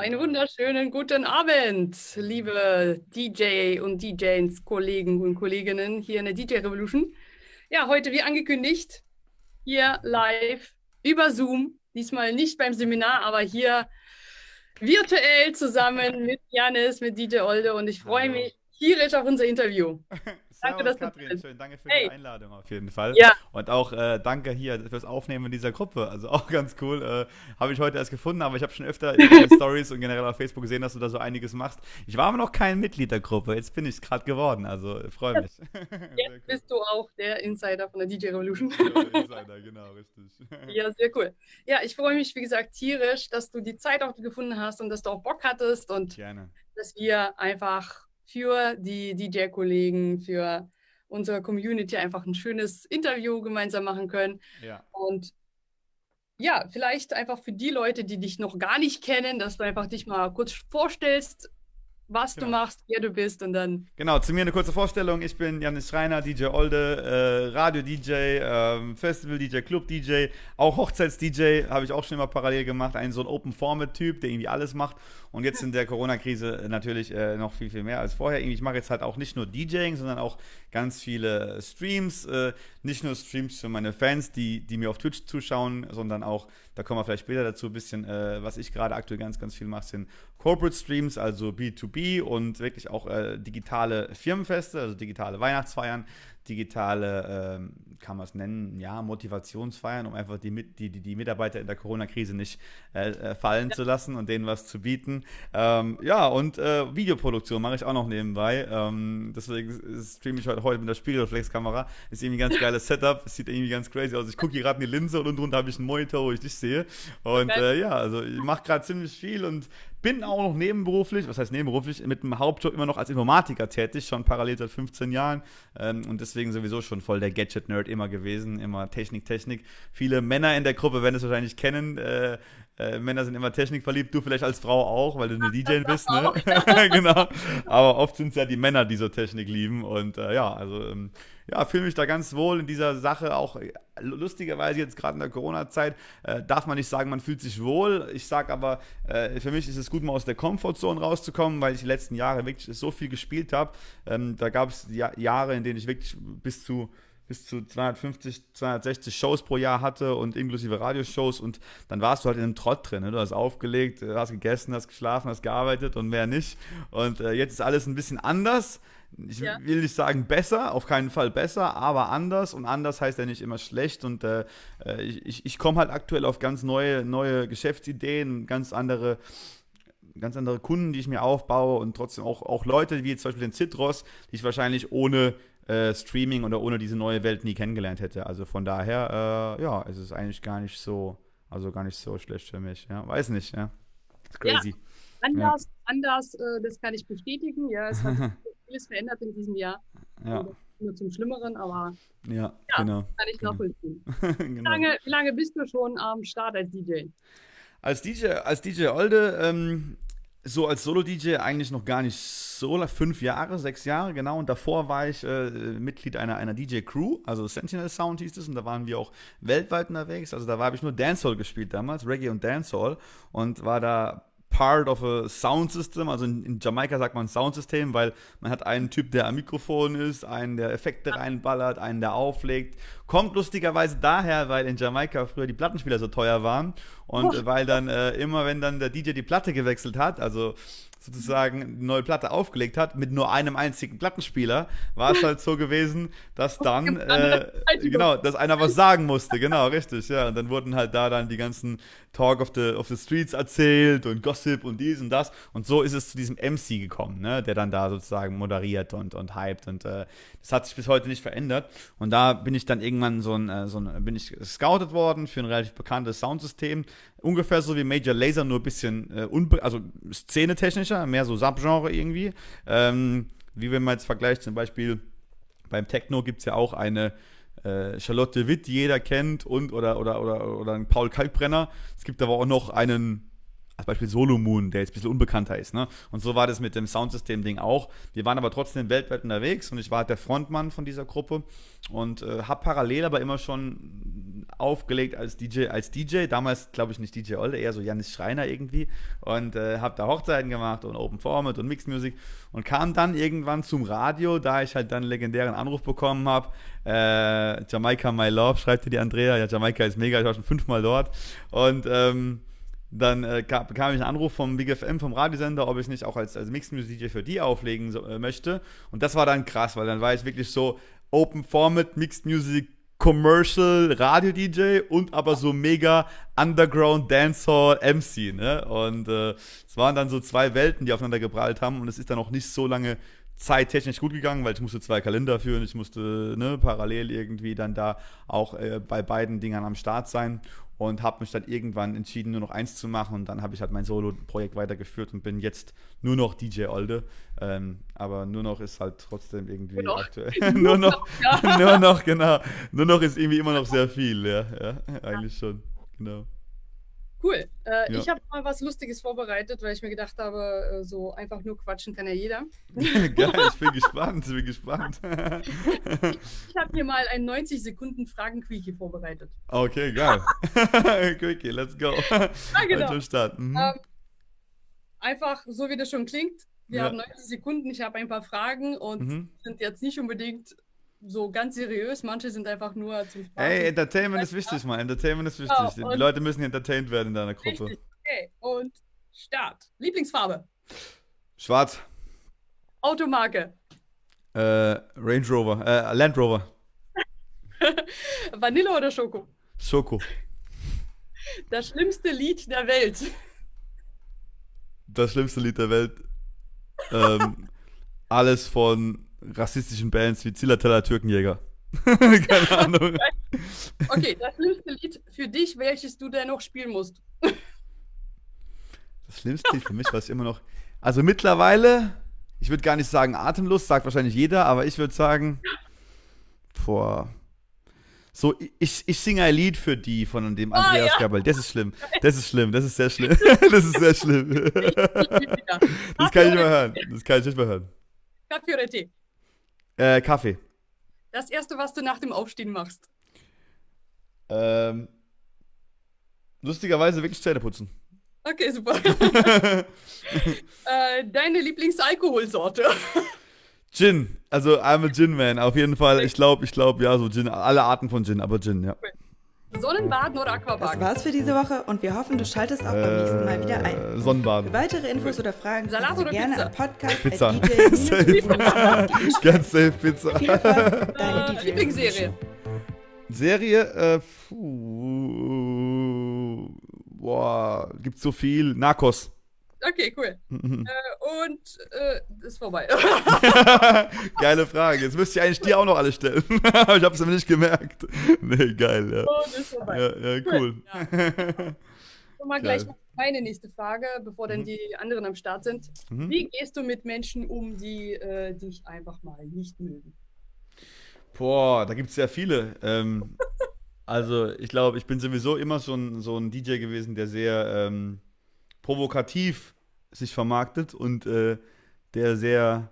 einen wunderschönen guten Abend, liebe DJ und DJs, Kollegen und Kolleginnen hier in der DJ Revolution. Ja, heute wie angekündigt, hier live über Zoom. Diesmal nicht beim Seminar, aber hier virtuell zusammen mit Janis, mit DJ Olde und ich freue mich tierisch auf unser Interview. danke, dass Katrin, du schön. Danke für hey. die Einladung auf jeden Fall. Ja. Und auch äh, danke hier fürs Aufnehmen dieser Gruppe. Also auch ganz cool. Äh, habe ich heute erst gefunden, aber ich habe schon öfter in den Stories und generell auf Facebook gesehen, dass du da so einiges machst. Ich war aber noch kein Mitglied der Gruppe. Jetzt bin ich es gerade geworden. Also freue mich. Jetzt cool. bist du auch der Insider von der DJ Revolution. Ja, Insider, genau, richtig. ja, sehr cool. Ja, ich freue mich, wie gesagt, tierisch, dass du die Zeit auch gefunden hast und dass du auch Bock hattest und Gerne. dass wir einfach für die DJ-Kollegen, für unsere Community einfach ein schönes Interview gemeinsam machen können. Ja. Und ja, vielleicht einfach für die Leute, die dich noch gar nicht kennen, dass du einfach dich mal kurz vorstellst, was genau. du machst, wer du bist und dann. Genau, zu mir eine kurze Vorstellung. Ich bin Janis Schreiner, DJ Olde, äh, Radio-DJ, äh, Festival-DJ, Club-DJ, auch Hochzeits-DJ habe ich auch schon immer parallel gemacht. Ein so ein Open-Format-Typ, der irgendwie alles macht. Und jetzt in der Corona-Krise natürlich äh, noch viel, viel mehr als vorher. Ich mache jetzt halt auch nicht nur DJing, sondern auch ganz viele Streams. Äh, nicht nur Streams für meine Fans, die, die mir auf Twitch zuschauen, sondern auch, da kommen wir vielleicht später dazu, ein bisschen, äh, was ich gerade aktuell ganz, ganz viel mache, sind Corporate Streams, also B2B und wirklich auch äh, digitale Firmenfeste, also digitale Weihnachtsfeiern, digitale, ähm, kann man es nennen, ja, Motivationsfeiern, um einfach die, die, die, die Mitarbeiter in der Corona-Krise nicht äh, äh, fallen ja. zu lassen und denen was zu bieten. Ähm, ja, und äh, Videoproduktion mache ich auch noch nebenbei. Ähm, deswegen streame ich heute, heute mit der Spiegelreflexkamera. Ist irgendwie ein ganz geiles Setup. Sieht irgendwie ganz crazy aus. Ich gucke hier gerade in die Linse und unten drunter habe ich einen Monitor, wo ich dich sehe. Und okay. äh, ja, also ich mache gerade ziemlich viel und bin auch noch nebenberuflich, was heißt nebenberuflich, mit dem Hauptjob immer noch als Informatiker tätig, schon parallel seit 15 Jahren. Ähm, und deswegen sowieso schon voll der Gadget-Nerd immer gewesen, immer Technik, Technik. Viele Männer in der Gruppe werden es wahrscheinlich kennen. Äh, äh, Männer sind immer technikverliebt, du vielleicht als Frau auch, weil du eine DJ bist, ne? genau. Aber oft sind es ja die Männer, die so Technik lieben. Und äh, ja, also ähm, ja, fühle mich da ganz wohl in dieser Sache. Auch äh, lustigerweise jetzt gerade in der Corona-Zeit äh, darf man nicht sagen, man fühlt sich wohl. Ich sage aber, äh, für mich ist es gut, mal aus der Komfortzone rauszukommen, weil ich die letzten Jahre wirklich so viel gespielt habe. Ähm, da gab es ja Jahre, in denen ich wirklich bis zu bis zu 250, 260 Shows pro Jahr hatte und inklusive Radioshows und dann warst du halt in einem Trott drin. Ne? Du hast aufgelegt, hast gegessen, hast geschlafen, hast gearbeitet und mehr nicht. Und äh, jetzt ist alles ein bisschen anders. Ich ja. will nicht sagen besser, auf keinen Fall besser, aber anders. Und anders heißt ja nicht immer schlecht. Und äh, äh ich, ich komme halt aktuell auf ganz neue, neue Geschäftsideen, ganz andere ganz andere Kunden, die ich mir aufbaue und trotzdem auch, auch Leute wie zum Beispiel den Citros, die ich wahrscheinlich ohne äh, Streaming oder ohne diese neue Welt nie kennengelernt hätte. Also von daher, äh, ja, es ist eigentlich gar nicht so, also gar nicht so schlecht für mich. Ja, weiß nicht, ja. It's crazy. Ja, anders, ja. anders, äh, das kann ich bestätigen. Ja, es hat vieles verändert in diesem Jahr. Ja. Nur zum Schlimmeren, aber ja, ja genau. kann ich genau. nachvollziehen. genau. wie, lange, wie lange bist du schon am Start als DJ? Als DJ, als DJ Olde, ähm, so als Solo-DJ eigentlich noch gar nicht so fünf Jahre, sechs Jahre, genau. Und davor war ich äh, Mitglied einer, einer DJ-Crew, also Sentinel Sound hieß es, und da waren wir auch weltweit unterwegs. Also da habe ich nur Dancehall gespielt damals, Reggae und Dancehall, und war da part of a sound system. Also in, in Jamaika sagt man Soundsystem, weil man hat einen Typ, der am Mikrofon ist, einen, der Effekte reinballert, einen, der auflegt. Kommt lustigerweise daher, weil in Jamaika früher die Plattenspieler so teuer waren und oh. weil dann äh, immer, wenn dann der DJ die Platte gewechselt hat, also sozusagen eine neue Platte aufgelegt hat mit nur einem einzigen Plattenspieler, war es halt so gewesen, dass dann äh, genau, dass einer was sagen musste, genau, richtig, ja. Und dann wurden halt da dann die ganzen Talk of the, of the Streets erzählt und Gossip und dies und das. Und so ist es zu diesem MC gekommen, ne, der dann da sozusagen moderiert und, und hypt. Und äh, das hat sich bis heute nicht verändert. Und da bin ich dann irgendwann so ein, äh, so ein bin ich scoutet worden für ein relativ bekanntes Soundsystem. Ungefähr so wie Major Laser, nur ein bisschen äh, unbe also szenetechnischer, mehr so Subgenre irgendwie. Ähm, wie wenn man jetzt vergleicht, zum Beispiel beim Techno gibt es ja auch eine äh, Charlotte Witt, die jeder kennt, und oder, oder, oder, oder einen Paul Kalkbrenner. Es gibt aber auch noch einen als Beispiel Solo Moon, der jetzt ein bisschen unbekannter ist. Ne? Und so war das mit dem Soundsystem-Ding auch. Wir waren aber trotzdem weltweit unterwegs und ich war halt der Frontmann von dieser Gruppe und äh, habe parallel aber immer schon aufgelegt als DJ, als DJ. Damals, glaube ich, nicht DJ Olde, eher so Janis Schreiner irgendwie. Und äh, habe da Hochzeiten gemacht und Open Format und Mixed Music. Und kam dann irgendwann zum Radio, da ich halt dann einen legendären Anruf bekommen habe. Äh, Jamaika My Love, schreibt dir die Andrea. Ja, Jamaika ist mega, ich war schon fünfmal dort. Und ähm, dann äh, kam, bekam ich einen Anruf vom Big FM, vom Radiosender, ob ich nicht auch als, als Mixed Music DJ für die auflegen so, äh, möchte. Und das war dann krass, weil dann war ich wirklich so Open Format, Mixed Music, Commercial Radio DJ und aber so mega Underground Dancehall MC, ne? Und äh, es waren dann so zwei Welten, die aufeinander geprallt haben und es ist dann auch nicht so lange zeittechnisch gut gegangen, weil ich musste zwei Kalender führen, ich musste ne, parallel irgendwie dann da auch äh, bei beiden Dingern am Start sein und habe mich dann irgendwann entschieden, nur noch eins zu machen und dann habe ich halt mein Solo-Projekt weitergeführt und bin jetzt nur noch DJ Olde. Ähm, aber nur noch ist halt trotzdem irgendwie nur noch. aktuell. nur noch, nur noch, genau. Nur noch ist irgendwie immer noch sehr viel, ja, ja eigentlich schon, genau. Cool. Äh, ja. Ich habe mal was Lustiges vorbereitet, weil ich mir gedacht habe, äh, so einfach nur quatschen kann ja jeder. Geil, ich bin gespannt, ich bin gespannt. ich habe hier mal ein 90 Sekunden Fragen-Quickie vorbereitet. Okay, geil. Quickie, let's go. Ja, genau. Mhm. Ähm, einfach so, wie das schon klingt. Wir ja. haben 90 Sekunden, ich habe ein paar Fragen und mhm. sind jetzt nicht unbedingt so ganz seriös, manche sind einfach nur zum Spaß. Ey, Entertainment ist wichtig, Mann. Entertainment ist wichtig. Genau, die Leute müssen entertained werden in deiner Gruppe. Richtig. Okay, und Start. Lieblingsfarbe? Schwarz. Automarke? Äh, Range Rover, äh, Land Rover. Vanille oder Schoko? Schoko. Das schlimmste Lied der Welt. Das schlimmste Lied der Welt. ähm, alles von rassistischen Bands wie Zillerteller Türkenjäger. Keine Ahnung. Okay, das schlimmste Lied für dich, welches du denn noch spielen musst. Das schlimmste Lied für mich, was ich immer noch. Also mittlerweile, ich würde gar nicht sagen atemlos, sagt wahrscheinlich jeder, aber ich würde sagen, vor. So, ich, ich singe ein Lied für die von dem ah, Andreas oh, ja. Gabel. Das ist schlimm. Das ist schlimm. Das ist sehr schlimm. Das ist sehr schlimm. Das kann ich nicht mehr hören. Das kann ich nicht mehr hören. Kaffee oder Tee? Äh, Kaffee. Das erste, was du nach dem Aufstehen machst. Ähm, lustigerweise wirklich Zähne putzen. Okay, super. äh, deine Lieblingsalkoholsorte? Gin. Also I'm a Gin-Man. Auf jeden Fall. Ich glaube, ich glaube, ja, so Gin. Alle Arten von Gin, aber Gin, ja. Okay. Sonnenbaden oder Aquabaden? Das war's für diese Woche und wir hoffen, du schaltest auch beim nächsten Mal wieder ein. Äh, Sonnenbaden. Für weitere Infos oder Fragen Salat oder gerne Pizza? am Podcast Pizza. safe. Ganz safe Pizza. Viel Erfolg, deine DJ. Lieblingsserie? Serie? Äh, puh, boah, gibt's so viel. Narcos. Okay, cool. Mhm. äh, und äh, ist vorbei. Geile Frage. Jetzt müsste ich eigentlich dir auch noch alle stellen. Aber ich habe es mir nicht gemerkt. Nee, geil, ja. Und ist vorbei. Ja, ja cool. Ja. Und mal gleich meine nächste Frage, bevor dann mhm. die anderen am Start sind. Mhm. Wie gehst du mit Menschen um, die äh, dich einfach mal nicht mögen? Boah, da gibt es sehr viele. Ähm, also ich glaube, ich bin sowieso immer so ein, so ein DJ gewesen, der sehr ähm, provokativ sich vermarktet und äh, der sehr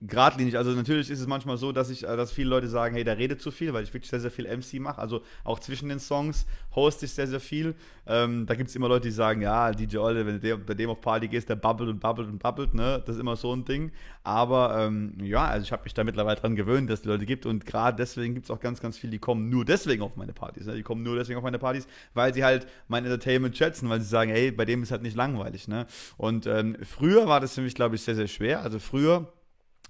geradlinig. Also natürlich ist es manchmal so, dass ich, äh, dass viele Leute sagen, hey, der redet zu viel, weil ich wirklich sehr, sehr viel MC mache. Also auch zwischen den Songs hoste ich sehr, sehr viel. Ähm, da gibt es immer Leute, die sagen, ja, DJ Olle, wenn du bei dem auf Party gehst, der babbelt und babbelt und babbelt, ne? Das ist immer so ein Ding. Aber ähm, ja, also ich habe mich da mittlerweile dran gewöhnt, dass es Leute gibt und gerade deswegen gibt es auch ganz, ganz viele, die kommen nur deswegen auf meine Partys. Ne? Die kommen nur deswegen auf meine Partys, weil sie halt mein Entertainment schätzen, weil sie sagen, hey, bei dem ist halt nicht langweilig, ne? Und ähm, früher war das für mich, glaube ich, sehr, sehr schwer. Also früher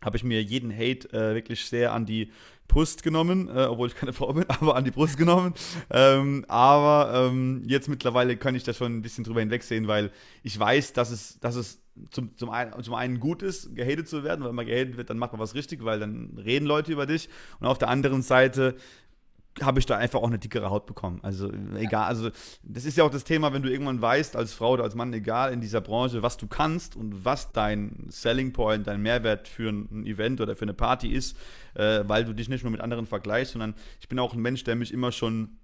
habe ich mir jeden Hate äh, wirklich sehr an die Brust genommen, äh, obwohl ich keine Frau bin, aber an die Brust genommen. Ähm, aber ähm, jetzt mittlerweile kann ich da schon ein bisschen drüber hinwegsehen, weil ich weiß, dass es, dass es zum, zum, einen, zum einen gut ist, gehatet zu werden, weil man gehatet wird, dann macht man was richtig, weil dann reden Leute über dich. Und auf der anderen Seite habe ich da einfach auch eine dickere Haut bekommen. Also egal, also das ist ja auch das Thema, wenn du irgendwann weißt, als Frau oder als Mann, egal in dieser Branche, was du kannst und was dein Selling Point, dein Mehrwert für ein Event oder für eine Party ist, äh, weil du dich nicht nur mit anderen vergleichst, sondern ich bin auch ein Mensch, der mich immer schon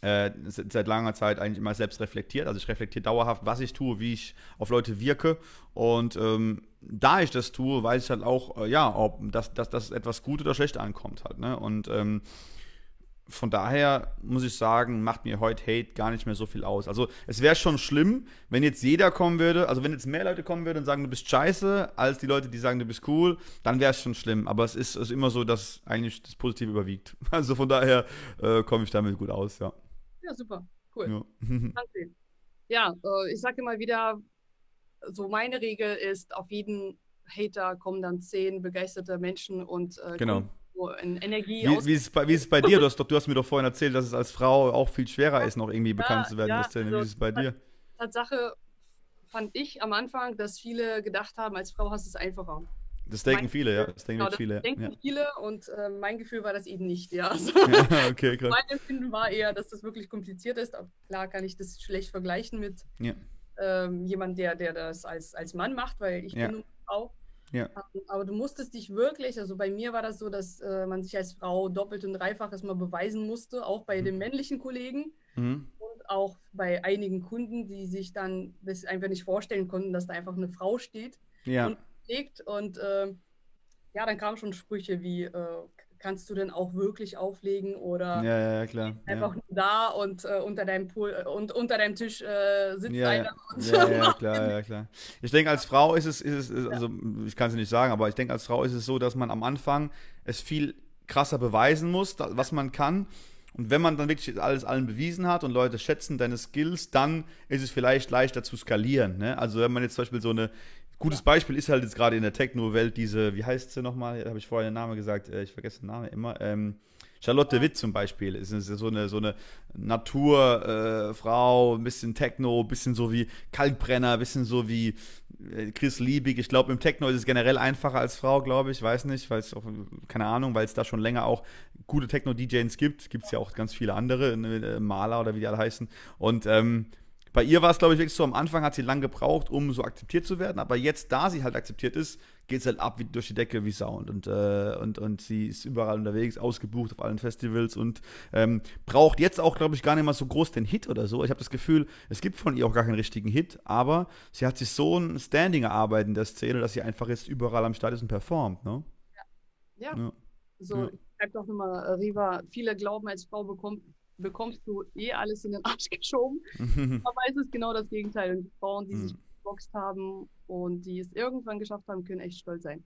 äh, seit langer Zeit eigentlich immer selbst reflektiert. Also ich reflektiere dauerhaft, was ich tue, wie ich auf Leute wirke. Und ähm, da ich das tue, weiß ich halt auch, äh, ja, ob das, das, das etwas gut oder schlecht ankommt halt. Ne? Und ähm, von daher muss ich sagen, macht mir heute Hate gar nicht mehr so viel aus. Also es wäre schon schlimm, wenn jetzt jeder kommen würde, also wenn jetzt mehr Leute kommen würden und sagen, du bist scheiße, als die Leute, die sagen, du bist cool, dann wäre es schon schlimm. Aber es ist, ist immer so, dass eigentlich das Positive überwiegt. Also von daher äh, komme ich damit gut aus, ja. Ja, super, cool. Ja, ja äh, ich sage immer wieder, so meine Regel ist, auf jeden Hater kommen dann zehn begeisterte Menschen und äh, genau in Energie wie, wie, ist bei, wie ist es bei dir? Du hast, doch, du hast mir doch vorhin erzählt, dass es als Frau auch viel schwerer ist, noch irgendwie bekannt ja, zu werden. Ja, also, wie ist es bei dir? Tatsache fand ich am Anfang, dass viele gedacht haben, als Frau hast du es einfacher. Das denken mein viele, ja. Das denken genau, viele. Das denken ja. viele und äh, mein Gefühl war das eben nicht, ja. Also, ja okay, krass. Mein Empfinden war eher, dass das wirklich kompliziert ist. Aber klar kann ich das schlecht vergleichen mit ja. ähm, jemandem, der, der das als, als Mann macht, weil ich bin auch ja. Ähm, aber du musstest dich wirklich, also bei mir war das so, dass äh, man sich als Frau doppelt und dreifach erstmal beweisen musste, auch bei mhm. den männlichen Kollegen mhm. und auch bei einigen Kunden, die sich dann das einfach nicht vorstellen konnten, dass da einfach eine Frau steht ja. und legt. Und äh, ja, dann kamen schon Sprüche wie, äh, kannst du denn auch wirklich auflegen oder ja, ja, klar. einfach ja. da und äh, unter deinem Pool äh, und unter deinem Tisch äh, sitzt ja, einer. Ja, ja, klar, ja, klar. Ich denke, als Frau ist es, ist es, also ich kann es nicht sagen, aber ich denke, als Frau ist es so, dass man am Anfang es viel krasser beweisen muss, was man kann. Und wenn man dann wirklich alles allen bewiesen hat und Leute schätzen deine Skills, dann ist es vielleicht leichter zu skalieren. Ne? Also wenn man jetzt zum Beispiel so eine Gutes Beispiel ist halt jetzt gerade in der Techno-Welt diese, wie heißt sie nochmal? Da habe ich vorher den Namen gesagt, äh, ich vergesse den Namen immer. Ähm, Charlotte Witt zum Beispiel ist so eine, so eine Naturfrau, äh, ein bisschen Techno, ein bisschen so wie Kalkbrenner, ein bisschen so wie äh, Chris Liebig. Ich glaube, im Techno ist es generell einfacher als Frau, glaube ich. Weiß nicht, weil es auch, keine Ahnung, weil es da schon länger auch gute Techno-DJs gibt. Gibt es ja auch ganz viele andere, äh, Maler oder wie die alle heißen. Und ähm, bei ihr war es, glaube ich, wirklich so, am Anfang hat sie lange gebraucht, um so akzeptiert zu werden, aber jetzt, da sie halt akzeptiert ist, geht es halt ab wie durch die Decke wie Sound und, äh, und, und sie ist überall unterwegs, ausgebucht auf allen Festivals und ähm, braucht jetzt auch, glaube ich, gar nicht mal so groß den Hit oder so. Ich habe das Gefühl, es gibt von ihr auch gar keinen richtigen Hit, aber sie hat sich so ein Standing erarbeitet in der Szene, dass sie einfach jetzt überall am Start ist und performt, ne? Ja. ja. ja. So, ja. ich schreibe doch nochmal, äh, Riva, viele glauben, als Frau bekommt bekommst du eh alles in den Arsch geschoben. Aber es ist genau das Gegenteil. Und die Frauen, die sich geboxt haben und die es irgendwann geschafft haben, können echt stolz sein.